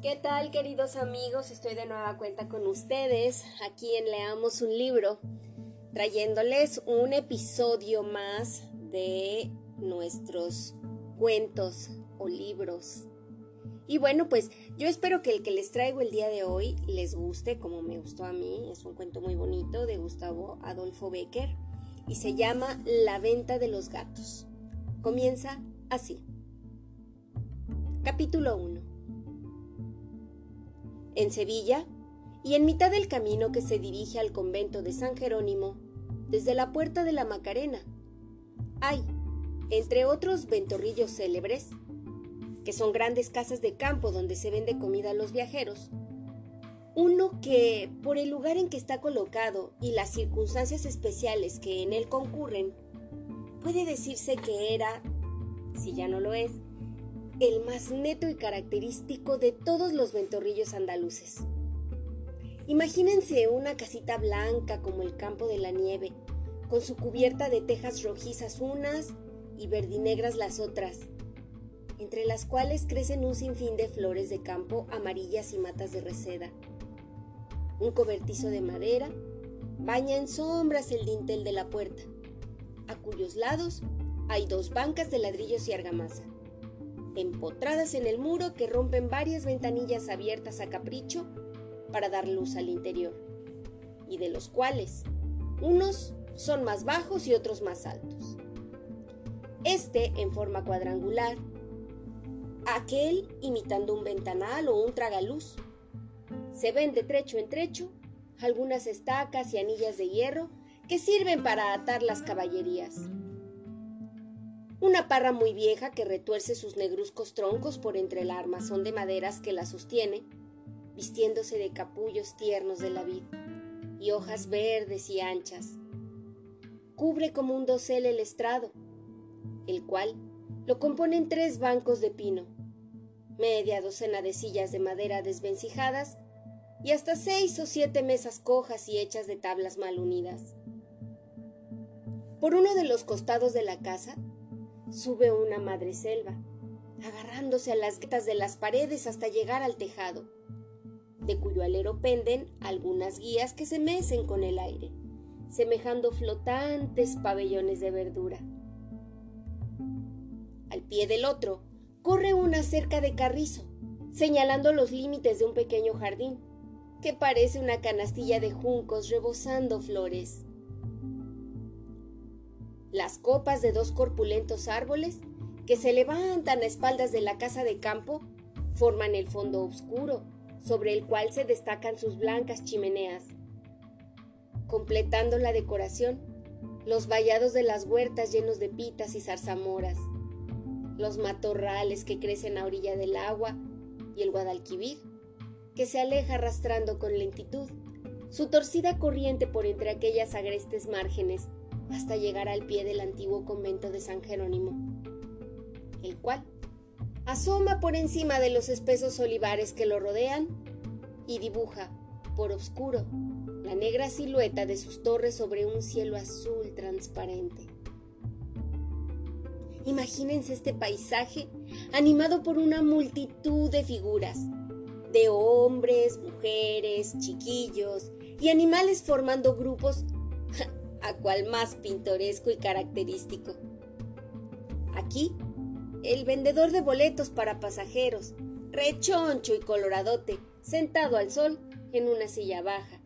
¿Qué tal queridos amigos? Estoy de nueva cuenta con ustedes aquí en Leamos un libro, trayéndoles un episodio más de nuestros cuentos o libros. Y bueno, pues yo espero que el que les traigo el día de hoy les guste como me gustó a mí. Es un cuento muy bonito de Gustavo Adolfo Becker y se llama La venta de los gatos. Comienza así. Capítulo 1 en Sevilla, y en mitad del camino que se dirige al convento de San Jerónimo, desde la puerta de la Macarena, hay, entre otros ventorrillos célebres, que son grandes casas de campo donde se vende comida a los viajeros, uno que, por el lugar en que está colocado y las circunstancias especiales que en él concurren, puede decirse que era, si ya no lo es, el más neto y característico de todos los ventorrillos andaluces. Imagínense una casita blanca como el campo de la nieve, con su cubierta de tejas rojizas unas y verdinegras las otras, entre las cuales crecen un sinfín de flores de campo amarillas y matas de reseda. Un cobertizo de madera baña en sombras el dintel de la puerta, a cuyos lados hay dos bancas de ladrillos y argamasa empotradas en el muro que rompen varias ventanillas abiertas a capricho para dar luz al interior, y de los cuales unos son más bajos y otros más altos. Este en forma cuadrangular, aquel imitando un ventanal o un tragaluz. Se ven de trecho en trecho algunas estacas y anillas de hierro que sirven para atar las caballerías una parra muy vieja que retuerce sus negruzcos troncos por entre el armazón de maderas que la sostiene, vistiéndose de capullos tiernos de la vid y hojas verdes y anchas. Cubre como un dosel el estrado, el cual lo componen tres bancos de pino, media docena de sillas de madera desvencijadas y hasta seis o siete mesas cojas y hechas de tablas mal unidas. Por uno de los costados de la casa sube una madre selva, agarrándose a las grietas de las paredes hasta llegar al tejado, de cuyo alero penden algunas guías que se mecen con el aire, semejando flotantes pabellones de verdura. Al pie del otro corre una cerca de carrizo, señalando los límites de un pequeño jardín, que parece una canastilla de juncos rebosando flores. Las copas de dos corpulentos árboles que se levantan a espaldas de la casa de campo forman el fondo oscuro sobre el cual se destacan sus blancas chimeneas. Completando la decoración, los vallados de las huertas llenos de pitas y zarzamoras, los matorrales que crecen a orilla del agua y el Guadalquivir, que se aleja arrastrando con lentitud su torcida corriente por entre aquellas agrestes márgenes hasta llegar al pie del antiguo convento de San Jerónimo, el cual asoma por encima de los espesos olivares que lo rodean y dibuja, por oscuro, la negra silueta de sus torres sobre un cielo azul transparente. Imagínense este paisaje animado por una multitud de figuras, de hombres, mujeres, chiquillos y animales formando grupos a cual más pintoresco y característico. Aquí, el vendedor de boletos para pasajeros, rechoncho y coloradote, sentado al sol en una silla baja,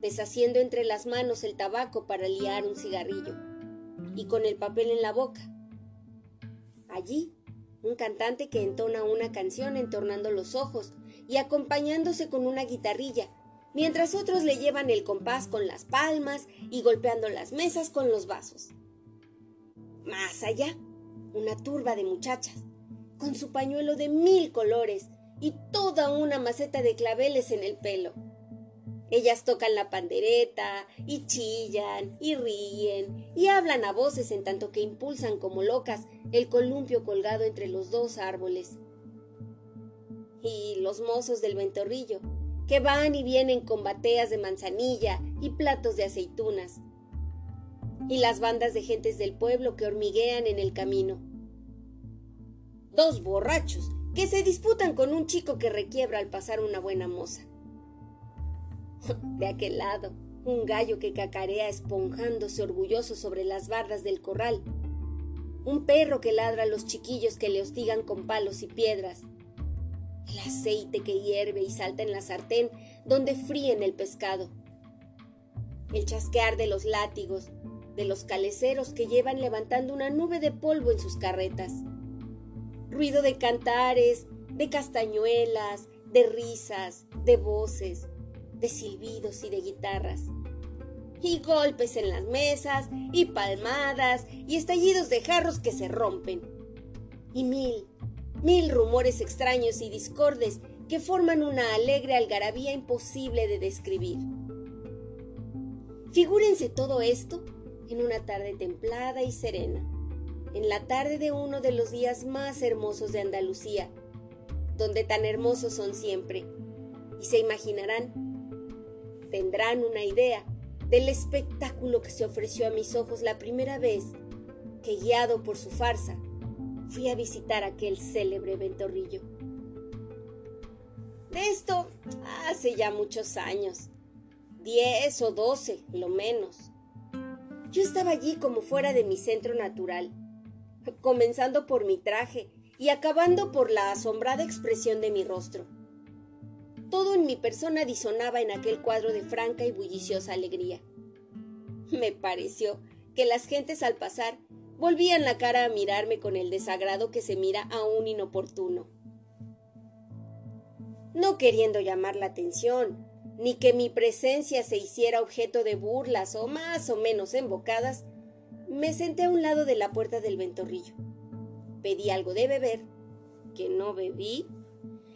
deshaciendo entre las manos el tabaco para liar un cigarrillo, y con el papel en la boca. Allí, un cantante que entona una canción entornando los ojos y acompañándose con una guitarrilla mientras otros le llevan el compás con las palmas y golpeando las mesas con los vasos. Más allá, una turba de muchachas, con su pañuelo de mil colores y toda una maceta de claveles en el pelo. Ellas tocan la pandereta y chillan y ríen y hablan a voces en tanto que impulsan como locas el columpio colgado entre los dos árboles. Y los mozos del ventorrillo, que van y vienen con bateas de manzanilla y platos de aceitunas, y las bandas de gentes del pueblo que hormiguean en el camino. Dos borrachos que se disputan con un chico que requiebra al pasar una buena moza. De aquel lado, un gallo que cacarea esponjándose orgulloso sobre las bardas del corral, un perro que ladra a los chiquillos que le hostigan con palos y piedras, el aceite que hierve y salta en la sartén donde fríen el pescado, el chasquear de los látigos, de los caleceros que llevan levantando una nube de polvo en sus carretas, ruido de cantares, de castañuelas, de risas, de voces, de silbidos y de guitarras, y golpes en las mesas, y palmadas, y estallidos de jarros que se rompen, y mil, mil rumores extraños y discordes que forman una alegre algarabía imposible de describir. Figúrense todo esto en una tarde templada y serena, en la tarde de uno de los días más hermosos de Andalucía, donde tan hermosos son siempre, y se imaginarán, tendrán una idea del espectáculo que se ofreció a mis ojos la primera vez que, guiado por su farsa, fui a visitar aquel célebre ventorrillo. De esto hace ya muchos años, diez o doce, lo menos. Yo estaba allí como fuera de mi centro natural, comenzando por mi traje y acabando por la asombrada expresión de mi rostro. Todo en mi persona disonaba en aquel cuadro de franca y bulliciosa alegría. Me pareció que las gentes al pasar volvían la cara a mirarme con el desagrado que se mira a un inoportuno. No queriendo llamar la atención, ni que mi presencia se hiciera objeto de burlas o más o menos embocadas, me senté a un lado de la puerta del ventorrillo. Pedí algo de beber, que no bebí,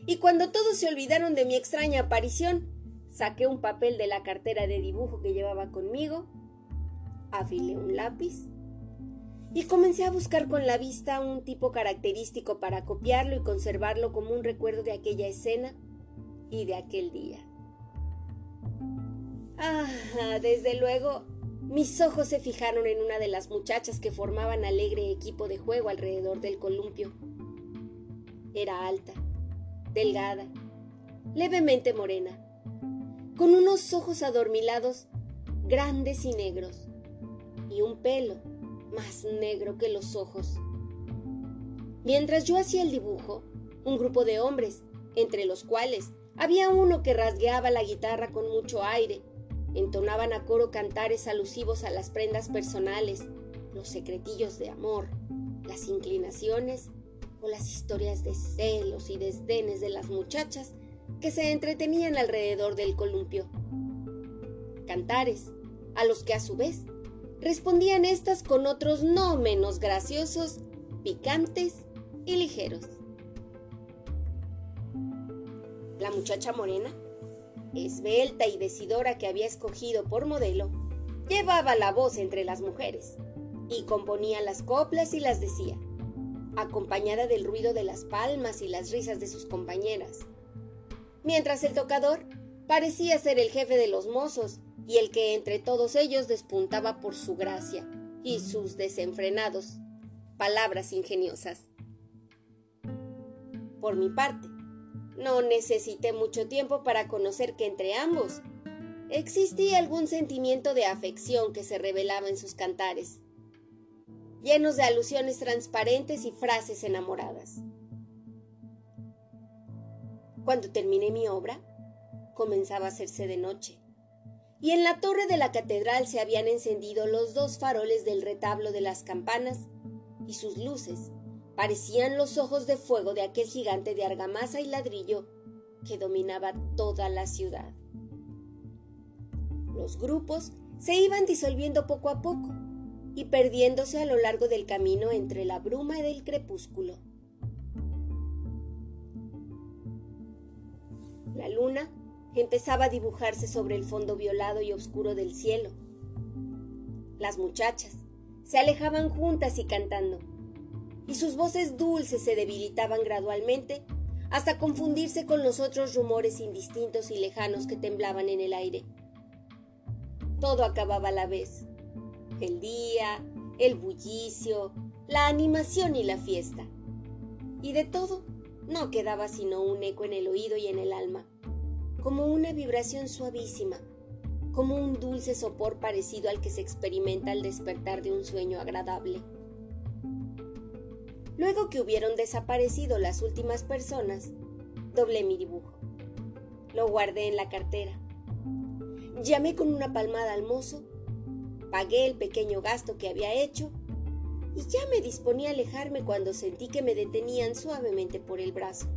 y cuando todos se olvidaron de mi extraña aparición, saqué un papel de la cartera de dibujo que llevaba conmigo, afilé un lápiz y comencé a buscar con la vista un tipo característico para copiarlo y conservarlo como un recuerdo de aquella escena y de aquel día. Ah, desde luego, mis ojos se fijaron en una de las muchachas que formaban alegre equipo de juego alrededor del columpio. Era alta, delgada, levemente morena, con unos ojos adormilados, grandes y negros, y un pelo más negro que los ojos. Mientras yo hacía el dibujo, un grupo de hombres, entre los cuales había uno que rasgueaba la guitarra con mucho aire, entonaban a coro cantares alusivos a las prendas personales, los secretillos de amor, las inclinaciones o las historias de celos y desdenes de las muchachas que se entretenían alrededor del columpio. Cantares, a los que a su vez respondían estas con otros no menos graciosos, picantes y ligeros. La muchacha morena, esbelta y decidora que había escogido por modelo, llevaba la voz entre las mujeres y componía las coplas y las decía, acompañada del ruido de las palmas y las risas de sus compañeras. Mientras el tocador parecía ser el jefe de los mozos y el que entre todos ellos despuntaba por su gracia y sus desenfrenados palabras ingeniosas. Por mi parte, no necesité mucho tiempo para conocer que entre ambos existía algún sentimiento de afección que se revelaba en sus cantares, llenos de alusiones transparentes y frases enamoradas. Cuando terminé mi obra, comenzaba a hacerse de noche y en la torre de la catedral se habían encendido los dos faroles del retablo de las campanas, y sus luces parecían los ojos de fuego de aquel gigante de argamasa y ladrillo que dominaba toda la ciudad. Los grupos se iban disolviendo poco a poco y perdiéndose a lo largo del camino entre la bruma y del crepúsculo. La luna empezaba a dibujarse sobre el fondo violado y oscuro del cielo. Las muchachas se alejaban juntas y cantando, y sus voces dulces se debilitaban gradualmente hasta confundirse con los otros rumores indistintos y lejanos que temblaban en el aire. Todo acababa a la vez. El día, el bullicio, la animación y la fiesta. Y de todo no quedaba sino un eco en el oído y en el alma, como una vibración suavísima, como un dulce sopor parecido al que se experimenta al despertar de un sueño agradable. Luego que hubieron desaparecido las últimas personas, doblé mi dibujo. Lo guardé en la cartera. Llamé con una palmada al mozo, pagué el pequeño gasto que había hecho y ya me disponía a alejarme cuando sentí que me detenían suavemente por el brazo.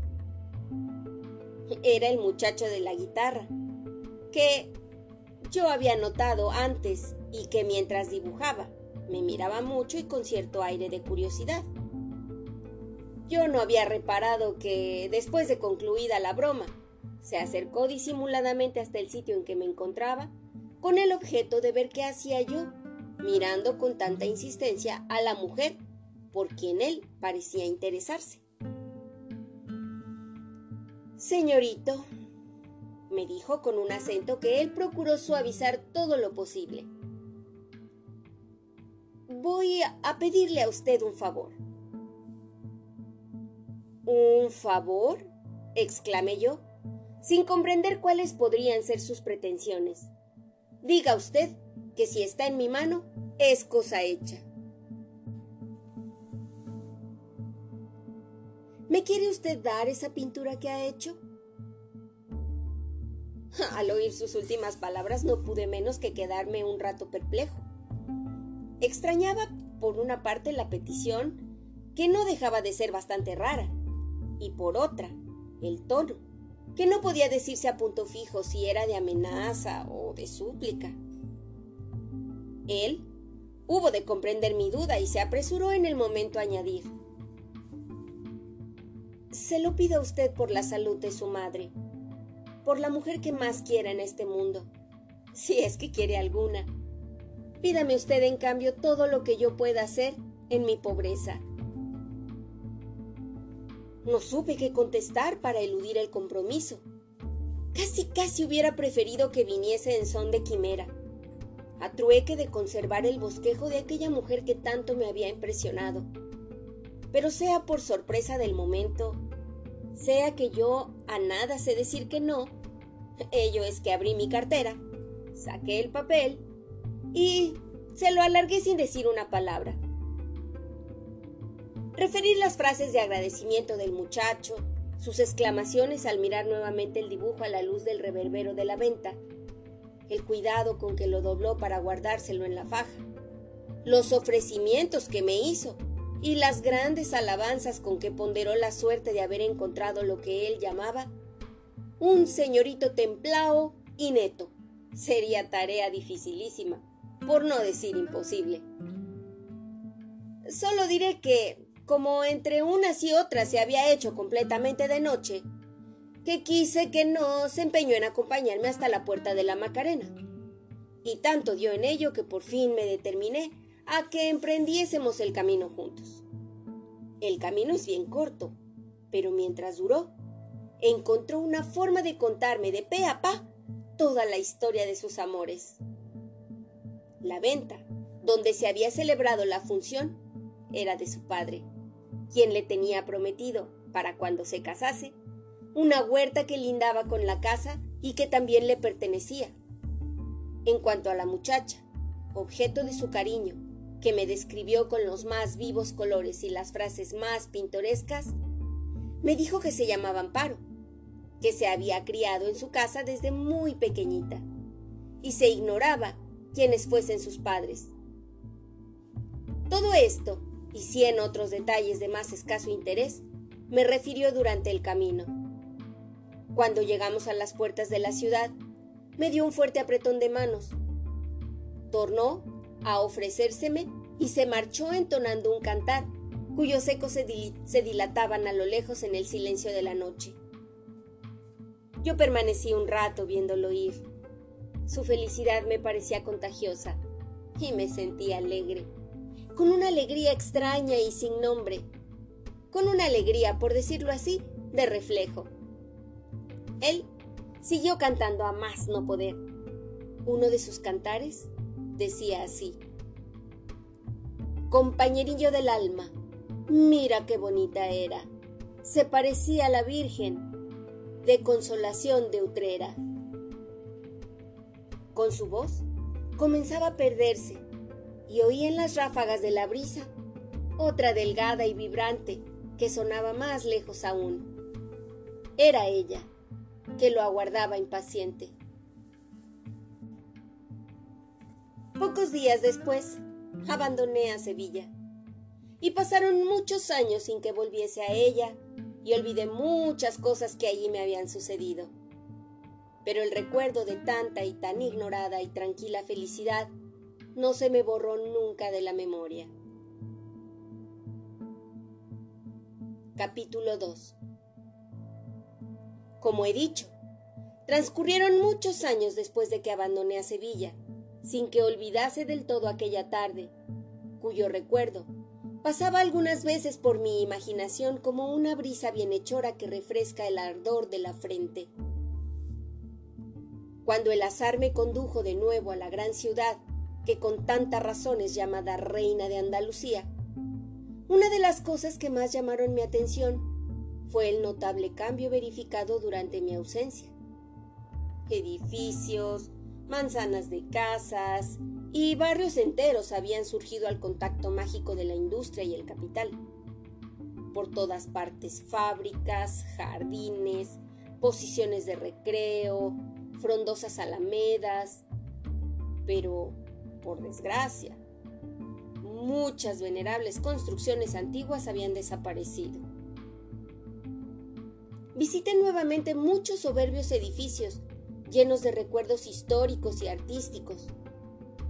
Era el muchacho de la guitarra, que yo había notado antes y que mientras dibujaba me miraba mucho y con cierto aire de curiosidad. Yo no había reparado que, después de concluida la broma, se acercó disimuladamente hasta el sitio en que me encontraba, con el objeto de ver qué hacía yo, mirando con tanta insistencia a la mujer por quien él parecía interesarse. Señorito, me dijo con un acento que él procuró suavizar todo lo posible. Voy a pedirle a usted un favor. ¿Un favor? exclamé yo, sin comprender cuáles podrían ser sus pretensiones. Diga usted que si está en mi mano, es cosa hecha. ¿Me quiere usted dar esa pintura que ha hecho? Al oír sus últimas palabras no pude menos que quedarme un rato perplejo. Extrañaba, por una parte, la petición, que no dejaba de ser bastante rara, y por otra, el tono, que no podía decirse a punto fijo si era de amenaza o de súplica. Él hubo de comprender mi duda y se apresuró en el momento a añadir. Se lo pido a usted por la salud de su madre por la mujer que más quiera en este mundo, si es que quiere alguna. Pídame usted en cambio todo lo que yo pueda hacer en mi pobreza. No supe qué contestar para eludir el compromiso. Casi, casi hubiera preferido que viniese en son de quimera, a trueque de conservar el bosquejo de aquella mujer que tanto me había impresionado. Pero sea por sorpresa del momento, sea que yo a nada sé decir que no, ello es que abrí mi cartera, saqué el papel y se lo alargué sin decir una palabra. Referir las frases de agradecimiento del muchacho, sus exclamaciones al mirar nuevamente el dibujo a la luz del reverbero de la venta, el cuidado con que lo dobló para guardárselo en la faja, los ofrecimientos que me hizo y las grandes alabanzas con que ponderó la suerte de haber encontrado lo que él llamaba un señorito templao y neto. Sería tarea dificilísima, por no decir imposible. Solo diré que, como entre unas y otras se había hecho completamente de noche, que quise que no se empeñó en acompañarme hasta la puerta de la Macarena. Y tanto dio en ello que por fin me determiné a que emprendiésemos el camino juntos. El camino es bien corto, pero mientras duró, encontró una forma de contarme de pe a pa toda la historia de sus amores. La venta, donde se había celebrado la función, era de su padre, quien le tenía prometido, para cuando se casase, una huerta que lindaba con la casa y que también le pertenecía. En cuanto a la muchacha, objeto de su cariño, que me describió con los más vivos colores y las frases más pintorescas, me dijo que se llamaba Amparo, que se había criado en su casa desde muy pequeñita, y se ignoraba quiénes fuesen sus padres. Todo esto, y cien otros detalles de más escaso interés, me refirió durante el camino. Cuando llegamos a las puertas de la ciudad, me dio un fuerte apretón de manos. Tornó a ofrecérseme y se marchó entonando un cantar, cuyos ecos se, se dilataban a lo lejos en el silencio de la noche. Yo permanecí un rato viéndolo ir. Su felicidad me parecía contagiosa y me sentí alegre, con una alegría extraña y sin nombre, con una alegría, por decirlo así, de reflejo. Él siguió cantando a más no poder. Uno de sus cantares decía así. Compañerillo del alma, mira qué bonita era. se parecía a la Virgen de Consolación de Utrera. Con su voz comenzaba a perderse y oía en las ráfagas de la brisa otra delgada y vibrante que sonaba más lejos aún. Era ella, que lo aguardaba impaciente. Pocos días después, abandoné a Sevilla. Y pasaron muchos años sin que volviese a ella y olvidé muchas cosas que allí me habían sucedido. Pero el recuerdo de tanta y tan ignorada y tranquila felicidad no se me borró nunca de la memoria. Capítulo 2 Como he dicho, transcurrieron muchos años después de que abandoné a Sevilla, sin que olvidase del todo aquella tarde, cuyo recuerdo pasaba algunas veces por mi imaginación como una brisa bienhechora que refresca el ardor de la frente. Cuando el azar me condujo de nuevo a la gran ciudad, que con tantas razones llamada Reina de Andalucía, una de las cosas que más llamaron mi atención fue el notable cambio verificado durante mi ausencia. Edificios, manzanas de casas y barrios enteros habían surgido al contacto mágico de la industria y el capital. Por todas partes fábricas, jardines, posiciones de recreo, frondosas alamedas, pero, por desgracia, muchas venerables construcciones antiguas habían desaparecido. Visité nuevamente muchos soberbios edificios llenos de recuerdos históricos y artísticos.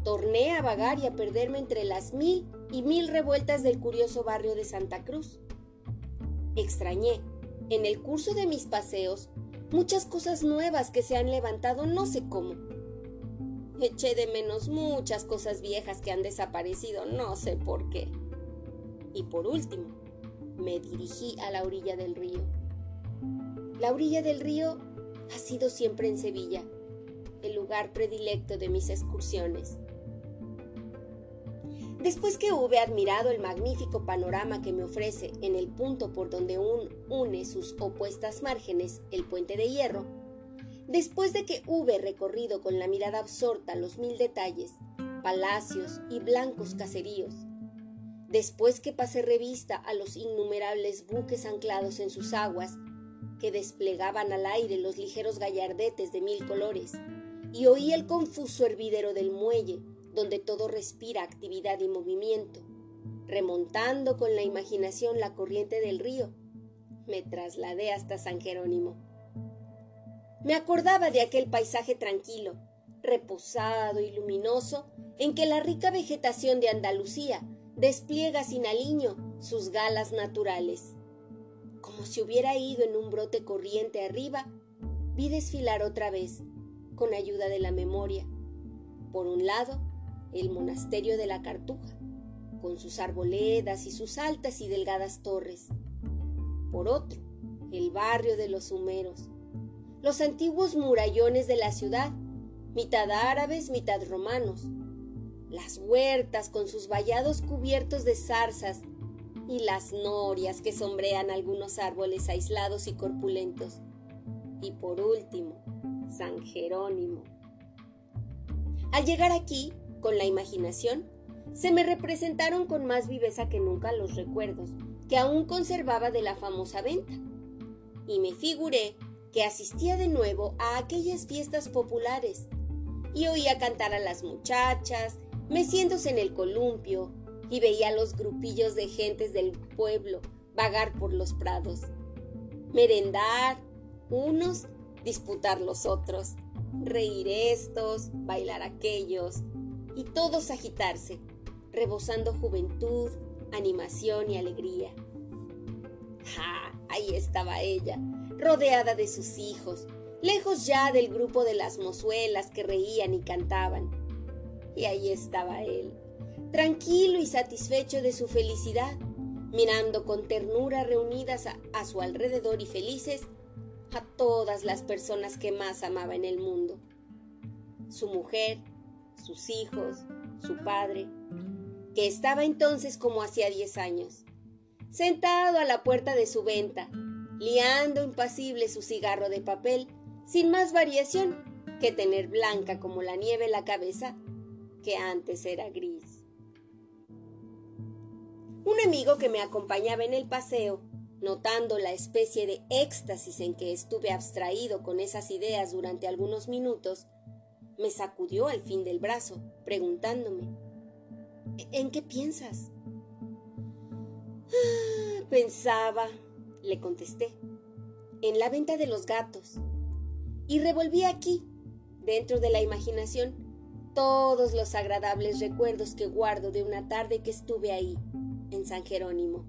Torné a vagar y a perderme entre las mil y mil revueltas del curioso barrio de Santa Cruz. Extrañé, en el curso de mis paseos, muchas cosas nuevas que se han levantado no sé cómo. Eché de menos muchas cosas viejas que han desaparecido no sé por qué. Y por último, me dirigí a la orilla del río. La orilla del río ha sido siempre en Sevilla, el lugar predilecto de mis excursiones. Después que hube admirado el magnífico panorama que me ofrece en el punto por donde une sus opuestas márgenes el puente de hierro, después de que hube recorrido con la mirada absorta los mil detalles, palacios y blancos caseríos, después que pasé revista a los innumerables buques anclados en sus aguas que desplegaban al aire los ligeros gallardetes de mil colores, y oí el confuso hervidero del muelle, donde todo respira actividad y movimiento, remontando con la imaginación la corriente del río, me trasladé hasta San Jerónimo. Me acordaba de aquel paisaje tranquilo, reposado y luminoso, en que la rica vegetación de Andalucía despliega sin aliño sus galas naturales como si hubiera ido en un brote corriente arriba, vi desfilar otra vez, con ayuda de la memoria. Por un lado, el monasterio de la Cartuja, con sus arboledas y sus altas y delgadas torres. Por otro, el barrio de los humeros, los antiguos murallones de la ciudad, mitad árabes, mitad romanos, las huertas con sus vallados cubiertos de zarzas y las norias que sombrean algunos árboles aislados y corpulentos. Y por último, San Jerónimo. Al llegar aquí, con la imaginación, se me representaron con más viveza que nunca los recuerdos que aún conservaba de la famosa venta. Y me figuré que asistía de nuevo a aquellas fiestas populares y oía cantar a las muchachas, meciéndose en el columpio, y veía los grupillos de gentes del pueblo vagar por los prados, merendar unos, disputar los otros, reír estos, bailar aquellos, y todos agitarse, rebosando juventud, animación y alegría. ¡Ja! Ahí estaba ella, rodeada de sus hijos, lejos ya del grupo de las mozuelas que reían y cantaban. Y ahí estaba él, tranquilo y satisfecho de su felicidad, mirando con ternura reunidas a, su alrededor y felices a todas las personas que más amaba en el mundo. Su mujer, sus hijos, su padre, que estaba entonces como hacía diez años, sentado a la puerta de su venta, liando impasible su cigarro de papel, sin más variación que tener blanca como la nieve la cabeza, que antes era gris. Un amigo que me acompañaba en el paseo, notando la especie de éxtasis en que estuve abstraído con esas ideas durante algunos minutos, me sacudió al fin del brazo, preguntándome ¿En qué piensas? Ah, pensaba, le contesté, en la venta de los gatos. Y revolví aquí, dentro de la imaginación, todos los agradables recuerdos que guardo de una tarde que estuve ahí, en San Jerónimo.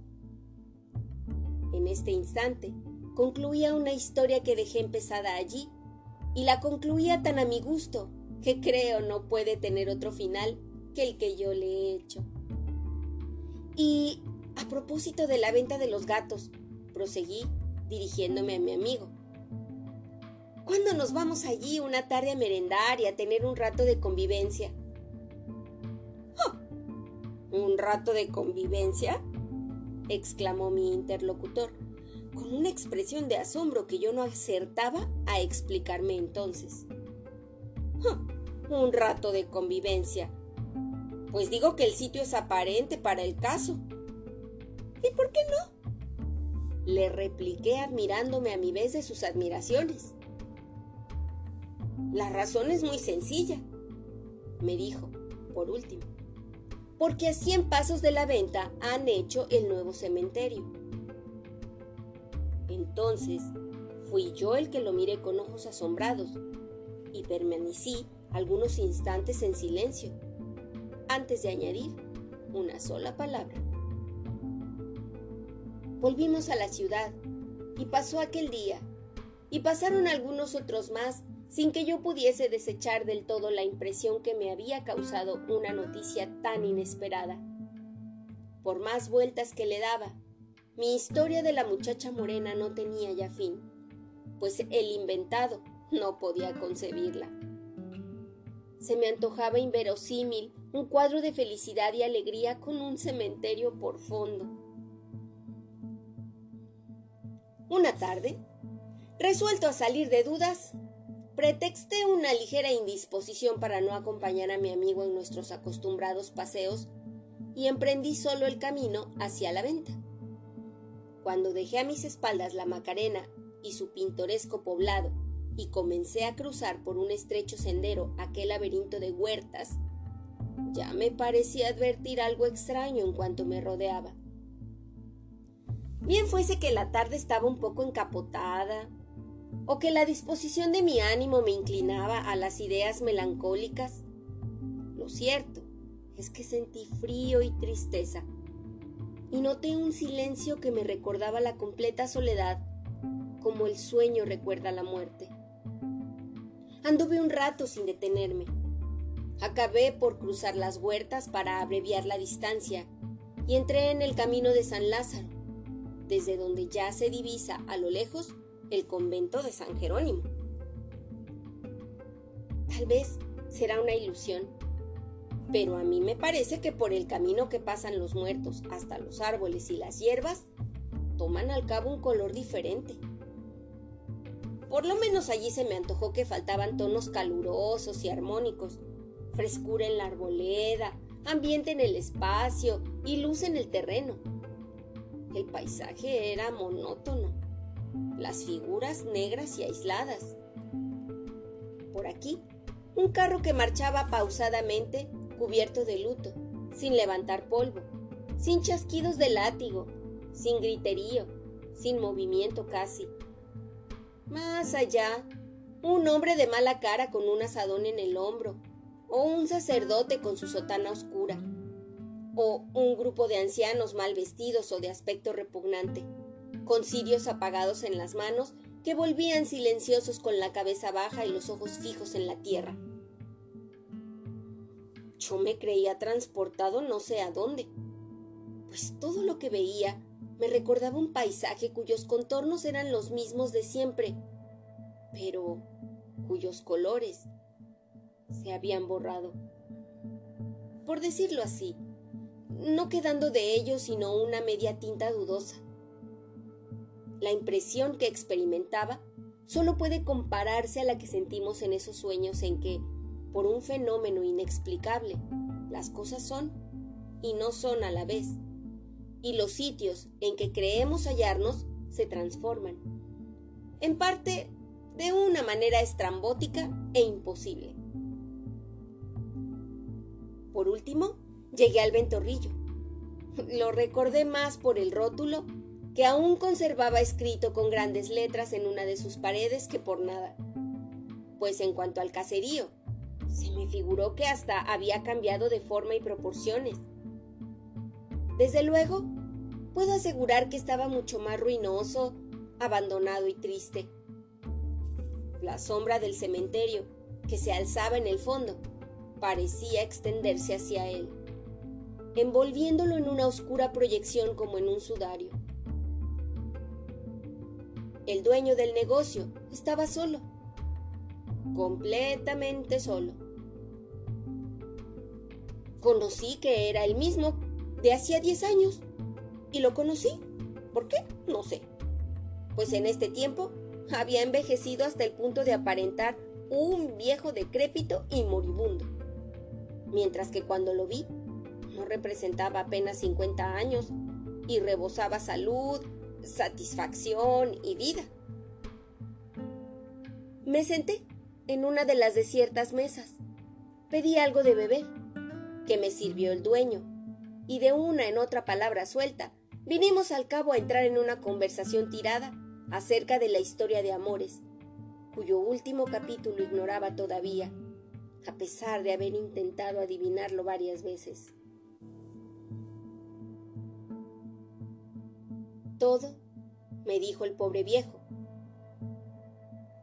En este instante, concluía una historia que dejé empezada allí, y la concluía tan a mi gusto que creo no puede tener otro final que el que yo le he hecho. Y a propósito de la venta de los gatos, proseguí dirigiéndome a mi amigo. ¿Cuándo nos vamos allí una tarde a merendar y a tener un rato de convivencia? ¿Un rato de convivencia? exclamó mi interlocutor, con una expresión de asombro que yo no acertaba a explicarme entonces. Un rato de convivencia. Pues digo que el sitio es aparente para el caso. ¿Y por qué no? Le repliqué admirándome a mi vez de sus admiraciones. La razón es muy sencilla, me dijo, por último, porque a cien pasos de la venta han hecho el nuevo cementerio. Entonces fui yo el que lo miré con ojos asombrados y permanecí algunos instantes en silencio antes de añadir una sola palabra. Volvimos a la ciudad y pasó aquel día y pasaron algunos otros más sin que yo pudiese desechar del todo la impresión que me había causado una noticia tan inesperada. Por más vueltas que le daba, mi historia de la muchacha morena no tenía ya fin, pues el inventado no podía concebirla. Se me antojaba inverosímil un cuadro de felicidad y alegría con un cementerio por fondo. Una tarde, resuelto a salir de dudas, pretexté una ligera indisposición para no acompañar a mi amigo en nuestros acostumbrados paseos y emprendí solo el camino hacia la venta. Cuando dejé a mis espaldas la Macarena y su pintoresco poblado y comencé a cruzar por un estrecho sendero aquel laberinto de huertas, ya me parecía advertir algo extraño en cuanto me rodeaba. Bien fuese que la tarde estaba un poco encapotada, o que la disposición de mi ánimo me inclinaba a las ideas melancólicas. Lo cierto es que sentí frío y tristeza, y noté un silencio que me recordaba la completa soledad, como el sueño recuerda la muerte. Anduve un rato sin detenerme Acabé por cruzar las huertas para abreviar la distancia y entré en el camino de San Lázaro, desde donde ya se divisa a lo lejos el convento de San Jerónimo. Tal vez será una ilusión, pero a mí me parece que por el camino que pasan los muertos hasta los árboles y las hierbas, toman al cabo un color diferente. Por lo menos allí se me antojó que faltaban tonos calurosos y armónicos, frescura en la arboleda, ambiente en el espacio y luz en el terreno. El paisaje era monótono, las figuras negras y aisladas. Por aquí, un carro que marchaba pausadamente, cubierto de luto, sin levantar polvo, sin chasquidos de látigo, sin griterío, sin movimiento casi. Más allá, un hombre de mala cara con un asadón en el hombro, o un sacerdote con su sotana oscura, o un grupo de ancianos mal vestidos o de aspecto repugnante, con cirios apagados en las manos que volvían silenciosos con la cabeza baja y los ojos fijos en la tierra. Yo me creía transportado no sé a dónde, pues todo lo que veía me recordaba un paisaje cuyos contornos eran los mismos de siempre, pero cuyos colores se habían borrado. Por decirlo así, no quedando de ello sino una media tinta dudosa. La impresión que experimentaba solo puede compararse a la que sentimos en esos sueños en que, por un fenómeno inexplicable, las cosas son y no son a la vez, y los sitios en que creemos hallarnos se transforman, en parte de una manera estrambótica e imposible. Por último, llegué al ventorrillo. Lo recordé más por el rótulo que aún conservaba escrito con grandes letras en una de sus paredes que por nada. Pues en cuanto al caserío, se me figuró que hasta había cambiado de forma y proporciones. Desde luego, puedo asegurar que estaba mucho más ruinoso, abandonado y triste. La sombra del cementerio, que se alzaba en el fondo, parecía extenderse hacia él, envolviéndolo en una oscura proyección como en un sudario. El dueño del negocio estaba solo, completamente solo. Conocí que era el mismo de hacía 10 años y lo conocí. ¿Por qué? No sé. Pues en este tiempo había envejecido hasta el punto de aparentar un viejo decrépito y moribundo. Mientras que cuando lo vi, no representaba apenas 50 años y rebosaba salud, satisfacción y vida. Me senté en una de las desiertas mesas. Pedí algo de beber, que me sirvió el dueño, y de una en otra palabra suelta, vinimos al cabo a entrar en una conversación tirada acerca de la historia de amores, cuyo último capítulo ignoraba todavía, a pesar de haber intentado adivinarlo varias veces. Todo, me dijo el pobre viejo.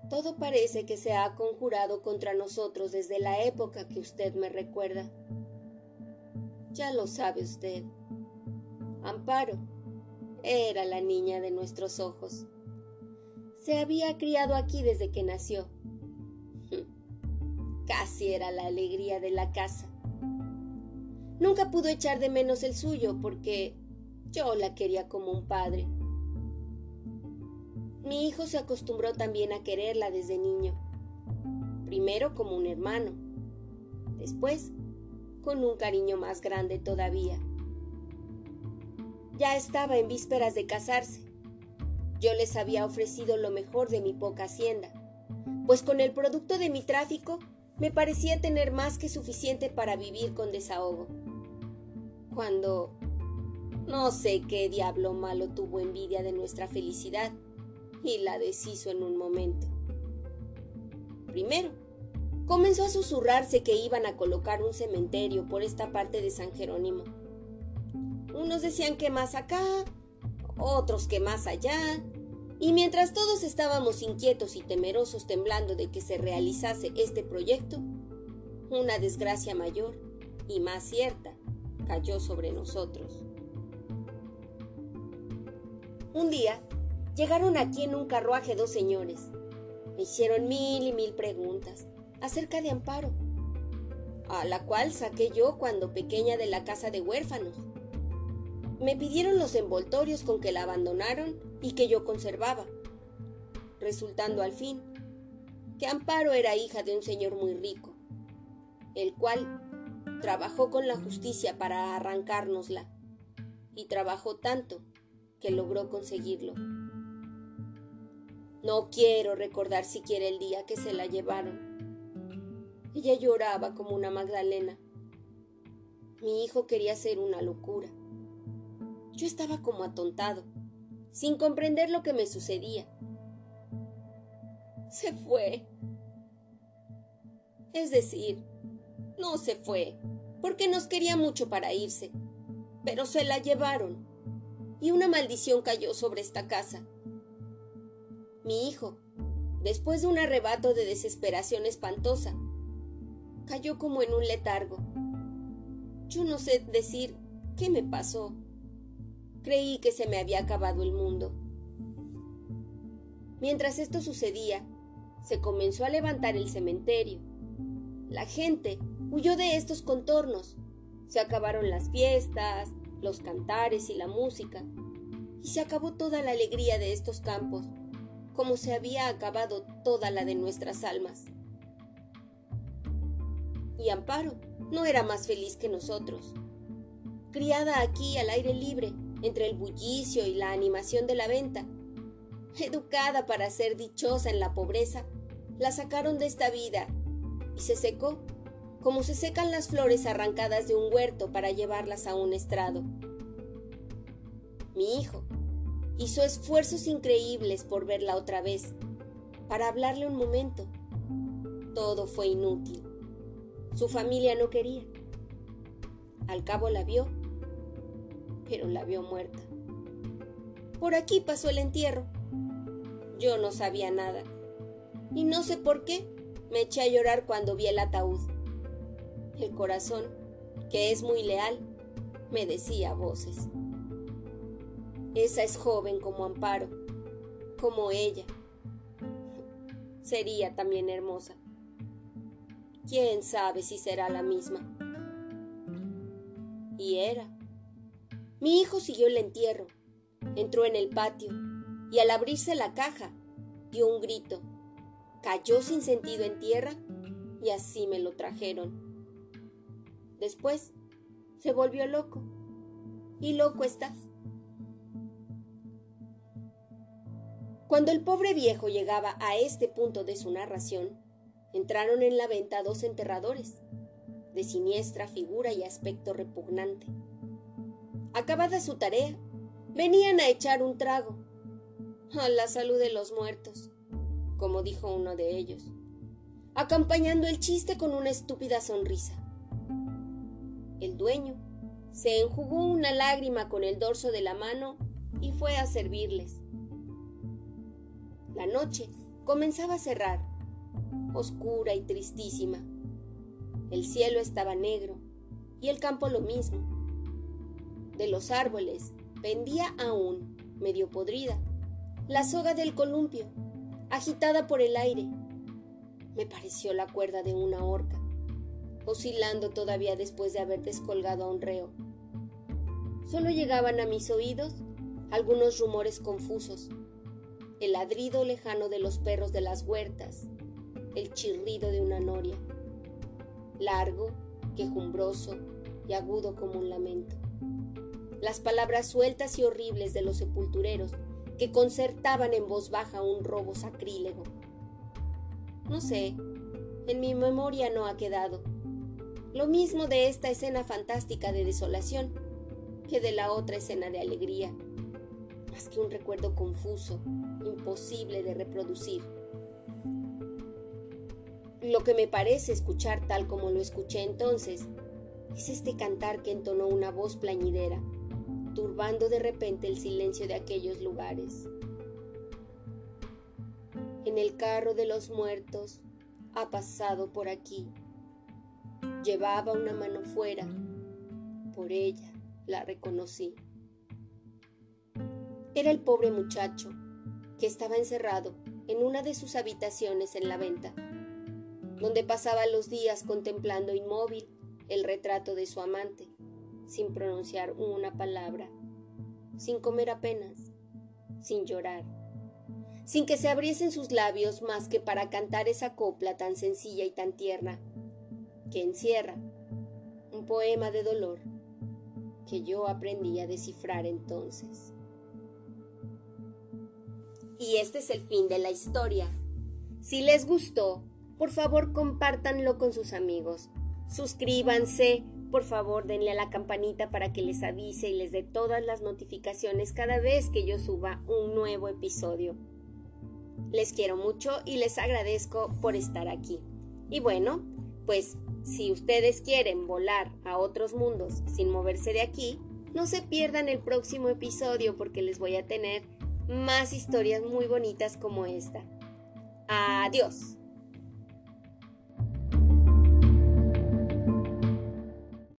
Todo parece que se ha conjurado contra nosotros desde la época que usted me recuerda. Ya lo sabe usted. Amparo era la niña de nuestros ojos. Se había criado aquí desde que nació. Casi era la alegría de la casa. Nunca pudo echar de menos el suyo porque yo la quería como un padre. Mi hijo se acostumbró también a quererla desde niño. Primero como un hermano, después con un cariño más grande todavía. Ya estaba en vísperas de casarse. Yo les había ofrecido lo mejor de mi poca hacienda, pues con el producto de mi tráfico me parecía tener más que suficiente para vivir con desahogo. Cuando no sé qué diablo malo tuvo envidia de nuestra felicidad y la deshizo en un momento. Primero, comenzó a susurrarse que iban a colocar un cementerio por esta parte de San Jerónimo. Unos decían que más acá, otros que más allá, y mientras todos estábamos inquietos y temerosos temblando de que se realizase este proyecto, una desgracia mayor y más cierta cayó sobre nosotros. Un día llegaron aquí en un carruaje dos señores. Me hicieron mil y mil preguntas acerca de Amparo, a la cual saqué yo cuando pequeña de la casa de huérfanos. Me pidieron los envoltorios con que la abandonaron y que yo conservaba, resultando al fin que Amparo era hija de un señor muy rico, el cual trabajó con la justicia para arrancárnosla, y trabajó tanto que logró conseguirlo. No quiero recordar siquiera el día que se la llevaron. Ella lloraba como una Magdalena. Mi hijo quería hacer una locura. Yo estaba como atontado, sin comprender lo que me sucedía. Se fue. Es decir, no se fue, porque nos quería mucho para irse, pero se la llevaron y una maldición cayó sobre esta casa. Mi hijo, después de un arrebato de desesperación espantosa, cayó como en un letargo. Yo no sé decir qué me pasó. Creí que se me había acabado el mundo. Mientras esto sucedía, se comenzó a levantar el cementerio. La gente huyó de estos contornos, Se acabaron las fiestas, los cantares y la música, y se acabó toda la alegría de estos campos, como se había acabado toda la de nuestras almas. Y Amparo no era más feliz que nosotros. Criada aquí al aire libre, entre el bullicio y la animación de la venta, educada para ser dichosa en la pobreza, la sacaron de esta vida y se secó como se secan las flores arrancadas de un huerto para llevarlas a un estrado. Mi hijo hizo esfuerzos increíbles por verla otra vez, para hablarle un momento. Todo fue inútil. Su familia no quería. Al cabo la vio, pero la vio muerta. Por aquí pasó el entierro. Yo no sabía nada. Y no sé por qué me eché a llorar cuando vi el ataúd. El corazón, que es muy leal, me decía voces. Esa es joven como Amparo, como ella. Sería también hermosa. ¿Quién sabe si será la misma? Y era. Mi hijo siguió el entierro, entró en el patio y al abrirse la caja dio un grito, cayó sin sentido en tierra y así me lo trajeron. Después se volvió loco. Y loco está. Cuando el pobre viejo llegaba a este punto de su narración, entraron en la venta dos enterradores, de siniestra figura y aspecto repugnante. Acabada su tarea, venían a echar un trago. A la salud de los muertos, como dijo uno de ellos, acompañando el chiste con una estúpida sonrisa. El dueño se enjugó una lágrima con el dorso de la mano y fue a servirles. La noche comenzaba a cerrar, oscura y tristísima. El cielo estaba negro y el campo lo mismo. De los árboles pendía aún, medio podrida, la soga del columpio, agitada por el aire. Me pareció la cuerda de una horca oscilando todavía después de haber descolgado a un reo. Solo llegaban a mis oídos algunos rumores confusos, el ladrido lejano de los perros de las huertas, el chirrido de una noria, largo, quejumbroso y agudo como un lamento. Las palabras sueltas y horribles de los sepultureros que concertaban en voz baja un robo sacrílego. No sé, en mi memoria no ha quedado, lo mismo de esta escena fantástica de desolación que de la otra escena de alegría, más que un recuerdo confuso, imposible de reproducir. Lo que me parece escuchar tal como lo escuché entonces es este cantar que entonó una voz plañidera, turbando de repente el silencio de aquellos lugares. En el carro de los muertos ha pasado por aquí Llevaba una mano fuera. Por ella la reconocí. Era el pobre muchacho que estaba encerrado en una de sus habitaciones en la venta, donde pasaba los días contemplando inmóvil el retrato de su amante, sin pronunciar una palabra, sin comer apenas, sin llorar, sin que se abriesen sus labios más que para cantar esa copla tan sencilla y tan tierna que encierra un poema de dolor que yo aprendí a descifrar entonces. Y este es el fin de la historia. Si les gustó, por favor compártanlo con sus amigos. Suscríbanse, por favor denle a la campanita para que les avise y les dé todas las notificaciones cada vez que yo suba un nuevo episodio. Les quiero mucho y les agradezco por estar aquí. Y bueno, pues si ustedes quieren volar a otros mundos sin moverse de aquí, no se pierdan el próximo episodio porque les voy a tener más historias muy bonitas como esta. Adiós.